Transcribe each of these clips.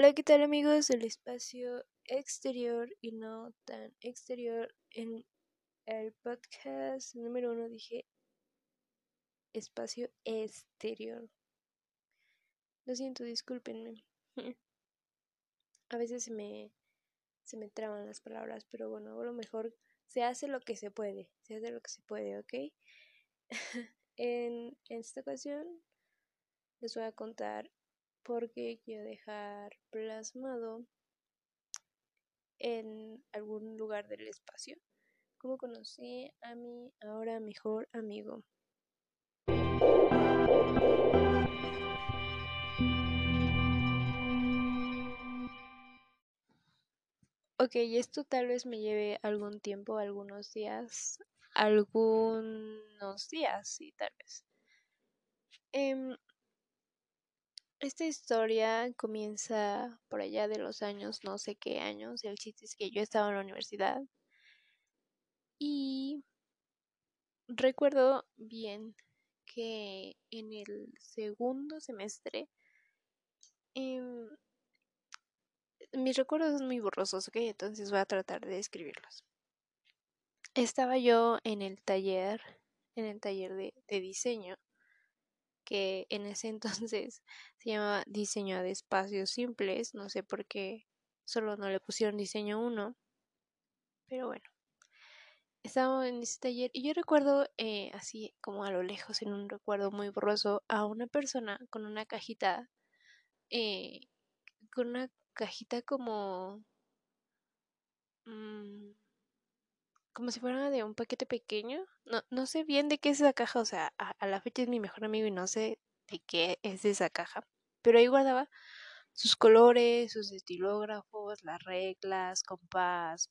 Hola, ¿qué tal amigos del espacio exterior y no tan exterior? En el podcast número uno dije espacio exterior. Lo siento, discúlpenme. A veces se me, se me traban las palabras, pero bueno, a lo mejor se hace lo que se puede, se hace lo que se puede, ¿ok? en esta ocasión les voy a contar porque quiero dejar plasmado en algún lugar del espacio cómo conocí a mi ahora mejor amigo. Ok, esto tal vez me lleve algún tiempo, algunos días, algunos días, sí, tal vez. Eh, esta historia comienza por allá de los años, no sé qué años. El chiste es que yo estaba en la universidad y recuerdo bien que en el segundo semestre em, mis recuerdos son muy borrosos, ¿ok? Entonces voy a tratar de describirlos. Estaba yo en el taller, en el taller de, de diseño que en ese entonces se llamaba diseño de espacios simples, no sé por qué solo no le pusieron diseño 1, pero bueno. Estaba en ese taller y yo recuerdo eh, así como a lo lejos, en un recuerdo muy borroso, a una persona con una cajita, eh, con una cajita como... Mmm, como si fuera de un paquete pequeño. No, no sé bien de qué es esa caja, o sea, a, la fecha es mi mejor amigo y no sé de qué es esa caja. Pero ahí guardaba sus colores, sus estilógrafos, las reglas, compás,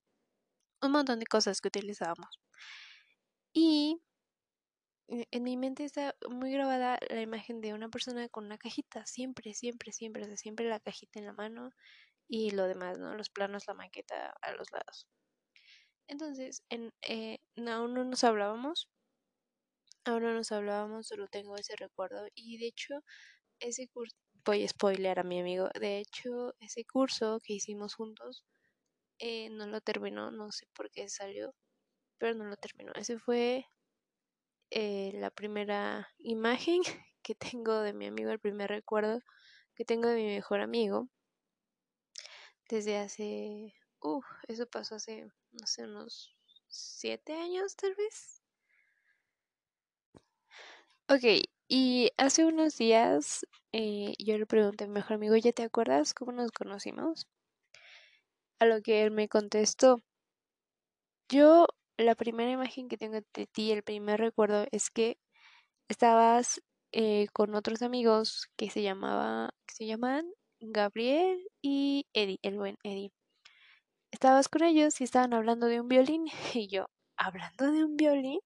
un montón de cosas que utilizábamos. Y en mi mente está muy grabada la imagen de una persona con una cajita, siempre, siempre, siempre, o sea, siempre la cajita en la mano y lo demás, ¿no? Los planos, la maqueta a los lados. Entonces, en, eh, aún no nos hablábamos, aún no nos hablábamos, solo tengo ese recuerdo. Y de hecho, ese curso, voy a spoiler a mi amigo, de hecho, ese curso que hicimos juntos, eh, no lo terminó, no sé por qué salió, pero no lo terminó. Ese fue eh, la primera imagen que tengo de mi amigo, el primer recuerdo que tengo de mi mejor amigo. Desde hace, uh, eso pasó hace no sé, unos siete años tal vez. Ok, y hace unos días eh, yo le pregunté a mi mejor amigo, ¿ya te acuerdas cómo nos conocimos? A lo que él me contestó, yo la primera imagen que tengo de ti, el primer recuerdo es que estabas eh, con otros amigos que se llamaba, que se llaman Gabriel y Eddie, el buen Eddie estabas con ellos y estaban hablando de un violín y yo, ¿hablando de un violín?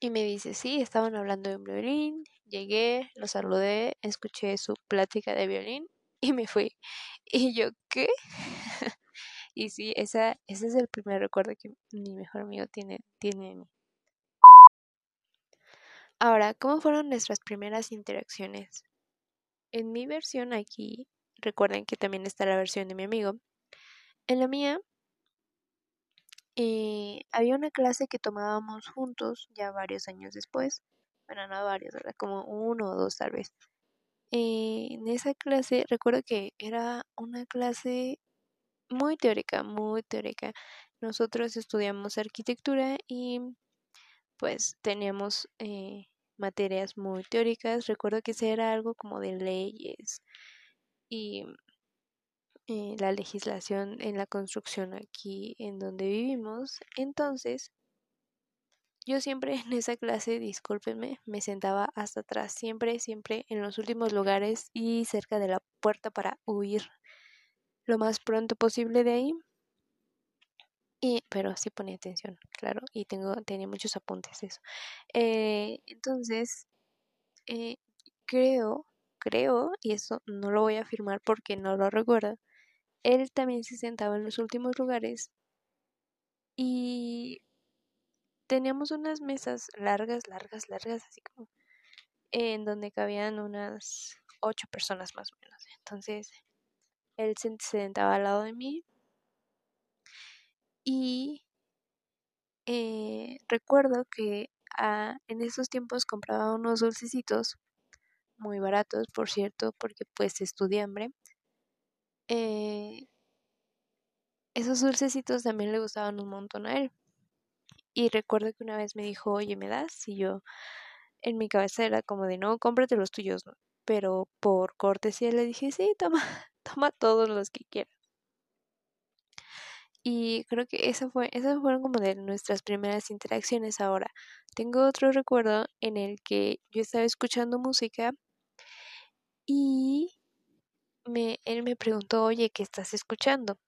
Y me dice, sí, estaban hablando de un violín, llegué, lo saludé, escuché su plática de violín y me fui. Y yo, ¿qué? y sí, esa, ese es el primer recuerdo que mi mejor amigo tiene, tiene de mí. Ahora, ¿cómo fueron nuestras primeras interacciones? En mi versión aquí, recuerden que también está la versión de mi amigo, en la mía eh, había una clase que tomábamos juntos ya varios años después. Bueno, no varios, ¿verdad? Como uno o dos tal vez. Eh, en esa clase recuerdo que era una clase muy teórica, muy teórica. Nosotros estudiamos arquitectura y pues teníamos eh, materias muy teóricas. Recuerdo que ese era algo como de leyes y eh, la legislación en la construcción aquí en donde vivimos. Entonces, yo siempre en esa clase, discúlpenme, me sentaba hasta atrás, siempre, siempre en los últimos lugares y cerca de la puerta para huir lo más pronto posible de ahí. Y, pero sí ponía atención, claro, y tengo, tenía muchos apuntes eso. Eh, entonces, eh, creo, creo, y eso no lo voy a afirmar porque no lo recuerdo, él también se sentaba en los últimos lugares y teníamos unas mesas largas, largas, largas, así como en donde cabían unas ocho personas más o menos. entonces él se sentaba al lado de mí y eh, recuerdo que ah, en esos tiempos compraba unos dulcecitos muy baratos, por cierto, porque pues estudié Eh, esos dulcecitos también le gustaban un montón a él. Y recuerdo que una vez me dijo, oye, ¿me das? Y yo, en mi cabeza era como de, no, cómprate los tuyos. Pero por cortesía le dije, sí, toma, toma todos los que quieras. Y creo que esa fue, esas fueron como de nuestras primeras interacciones. Ahora, tengo otro recuerdo en el que yo estaba escuchando música y me, él me preguntó, oye, ¿qué estás escuchando?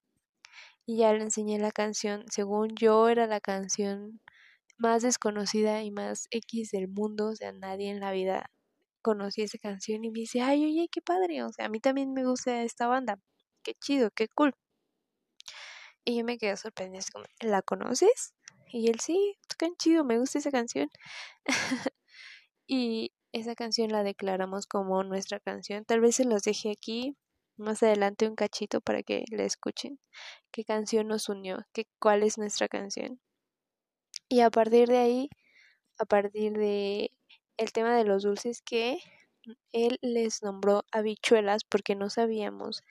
Y ya le enseñé la canción, según yo era la canción más desconocida y más X del mundo, o sea, nadie en la vida conocía esa canción y me dice, ay, oye, qué padre, o sea, a mí también me gusta esta banda, qué chido, qué cool. Y yo me quedé sorprendida, como, ¿la conoces? Y él, sí, tocan chido, me gusta esa canción. y esa canción la declaramos como nuestra canción. Tal vez se los deje aquí más adelante un cachito para que la escuchen. ¿Qué canción nos unió? ¿Qué, ¿Cuál es nuestra canción? Y a partir de ahí, a partir de el tema de los dulces que él les nombró habichuelas porque no sabíamos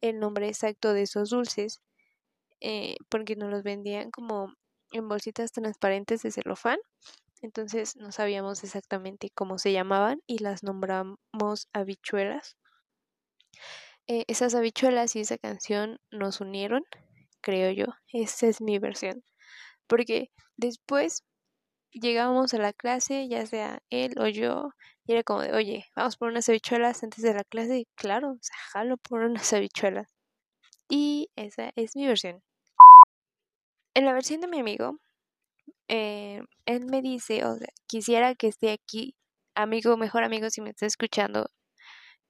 el nombre exacto de esos dulces eh, porque nos los vendían como en bolsitas transparentes de celofán entonces no sabíamos exactamente cómo se llamaban y las nombramos habichuelas eh, esas habichuelas y esa canción nos unieron creo yo esa es mi versión porque después llegábamos a la clase, ya sea él o yo, y era como de, oye, vamos por unas habichuelas antes de la clase, y claro, o sea, jalo por unas habichuelas. Y esa es mi versión. En la versión de mi amigo, eh, él me dice, o sea, quisiera que esté aquí, amigo, mejor amigo, si me estás escuchando,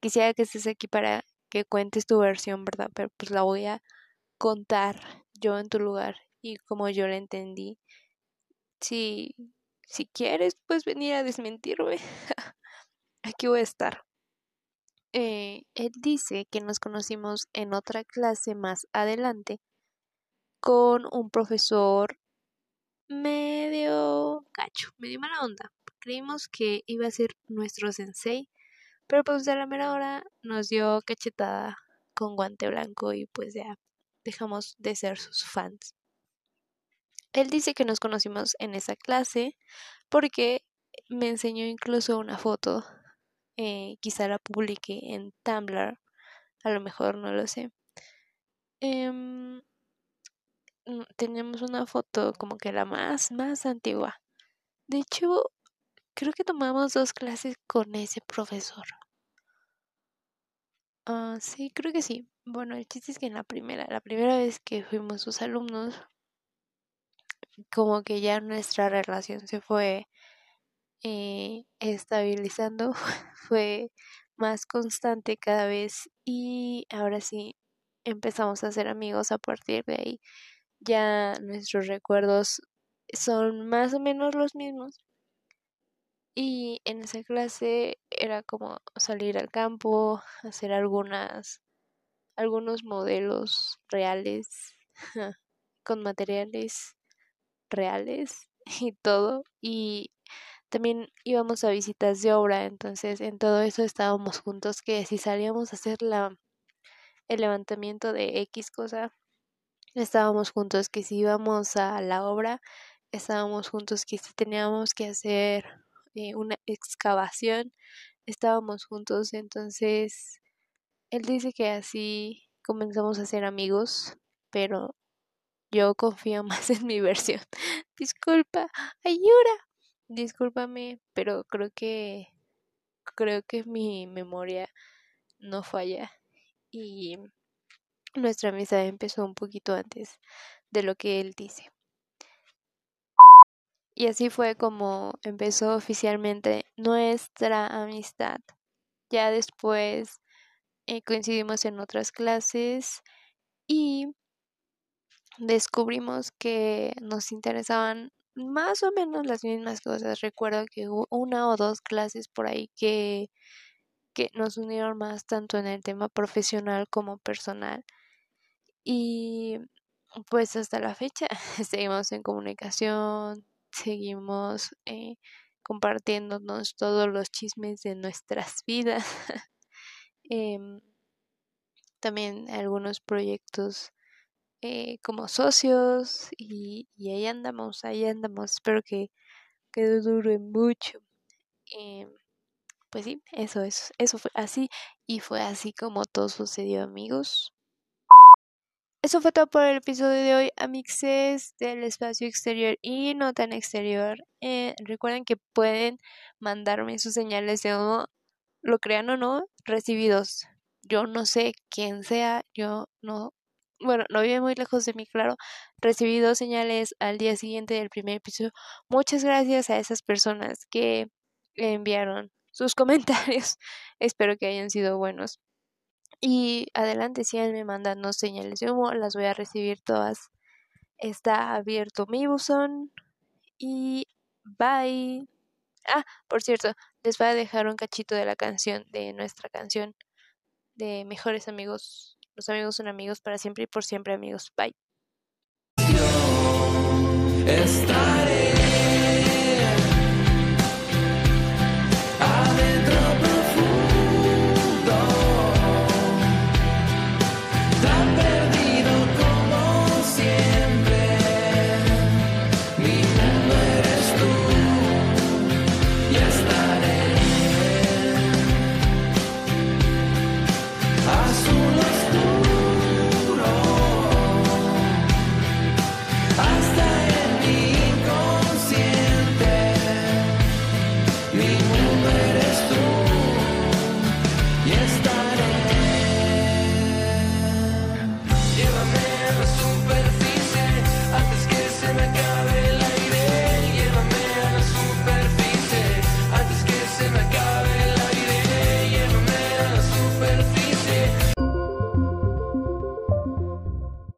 quisiera que estés aquí para que cuentes tu versión, ¿verdad? Pero pues la voy a contar yo en tu lugar y como yo la entendí. Si, si quieres, puedes venir a desmentirme. Aquí voy a estar. Eh, él dice que nos conocimos en otra clase más adelante con un profesor medio gacho, medio mala onda. Creímos que iba a ser nuestro sensei, pero pues de la mera hora nos dio cachetada con guante blanco y pues ya dejamos de ser sus fans. Él dice que nos conocimos en esa clase porque me enseñó incluso una foto, eh, quizá la publique en Tumblr, a lo mejor no lo sé. Mm, teníamos una foto como que la más, más antigua. De hecho, creo que tomamos dos clases con ese profesor. Ah, sí, creo que sí. Bueno, el chiste es que en la primera, la primera vez que fuimos sus alumnos, como que ya nuestra relación se fue eh, estabilizando, fue más constante cada vez y ahora sí empezamos a ser amigos a partir de ahí. Ya nuestros recuerdos son más o menos los mismos. Y en esa clase era como salir al campo, hacer algunas algunos modelos reales con materiales reales y todo. Y también íbamos a visitas de obra, entonces en todo eso estábamos juntos, que si salíamos a hacer la, el levantamiento de X cosa, estábamos juntos, que si íbamos a la obra, estábamos juntos, que si teníamos que hacer una excavación, estábamos juntos, entonces él dice que así comenzamos a ser amigos, pero yo confío más en mi versión. Disculpa, ayuda. Discúlpame, pero creo que creo que mi memoria no falla y nuestra amistad empezó un poquito antes de lo que él dice. Y así fue como empezó oficialmente nuestra amistad. Ya después eh, coincidimos en otras clases y descubrimos que nos interesaban más o menos las mismas cosas. Recuerdo que hubo una o dos clases por ahí que que nos unieron más tanto en el tema profesional como personal. Y pues hasta la fecha seguimos en comunicación, seguimos eh, compartiéndonos todos los chismes de nuestras vidas. Em, también algunos proyectos eh, como socios y, ahí andamos, ahí andamos. Espero que, que dure mucho. Em, pues sí, eso es, eso fue así y fue así como todo sucedió, amigos. Eso fue todo por el episodio de hoy, amixes del espacio exterior y no tan exterior. Eh, recuerden que pueden mandarme sus señales de humo, lo crean o no, recibidos. Yo no sé quién sea, yo no, bueno, no vive muy lejos de mí, claro. Recibí dos señales al día siguiente del primer episodio. Muchas gracias a esas personas que enviaron sus comentarios. Espero que hayan sido buenos. Y adelante, síganme mandando señales de humo, las voy a recibir todas. Está abierto mi buzón. Y bye. Ah, por cierto, les voy a dejar un cachito de la canción, de nuestra canción de Mejores Amigos. Los amigos son amigos para siempre y por siempre amigos. Bye. Estaré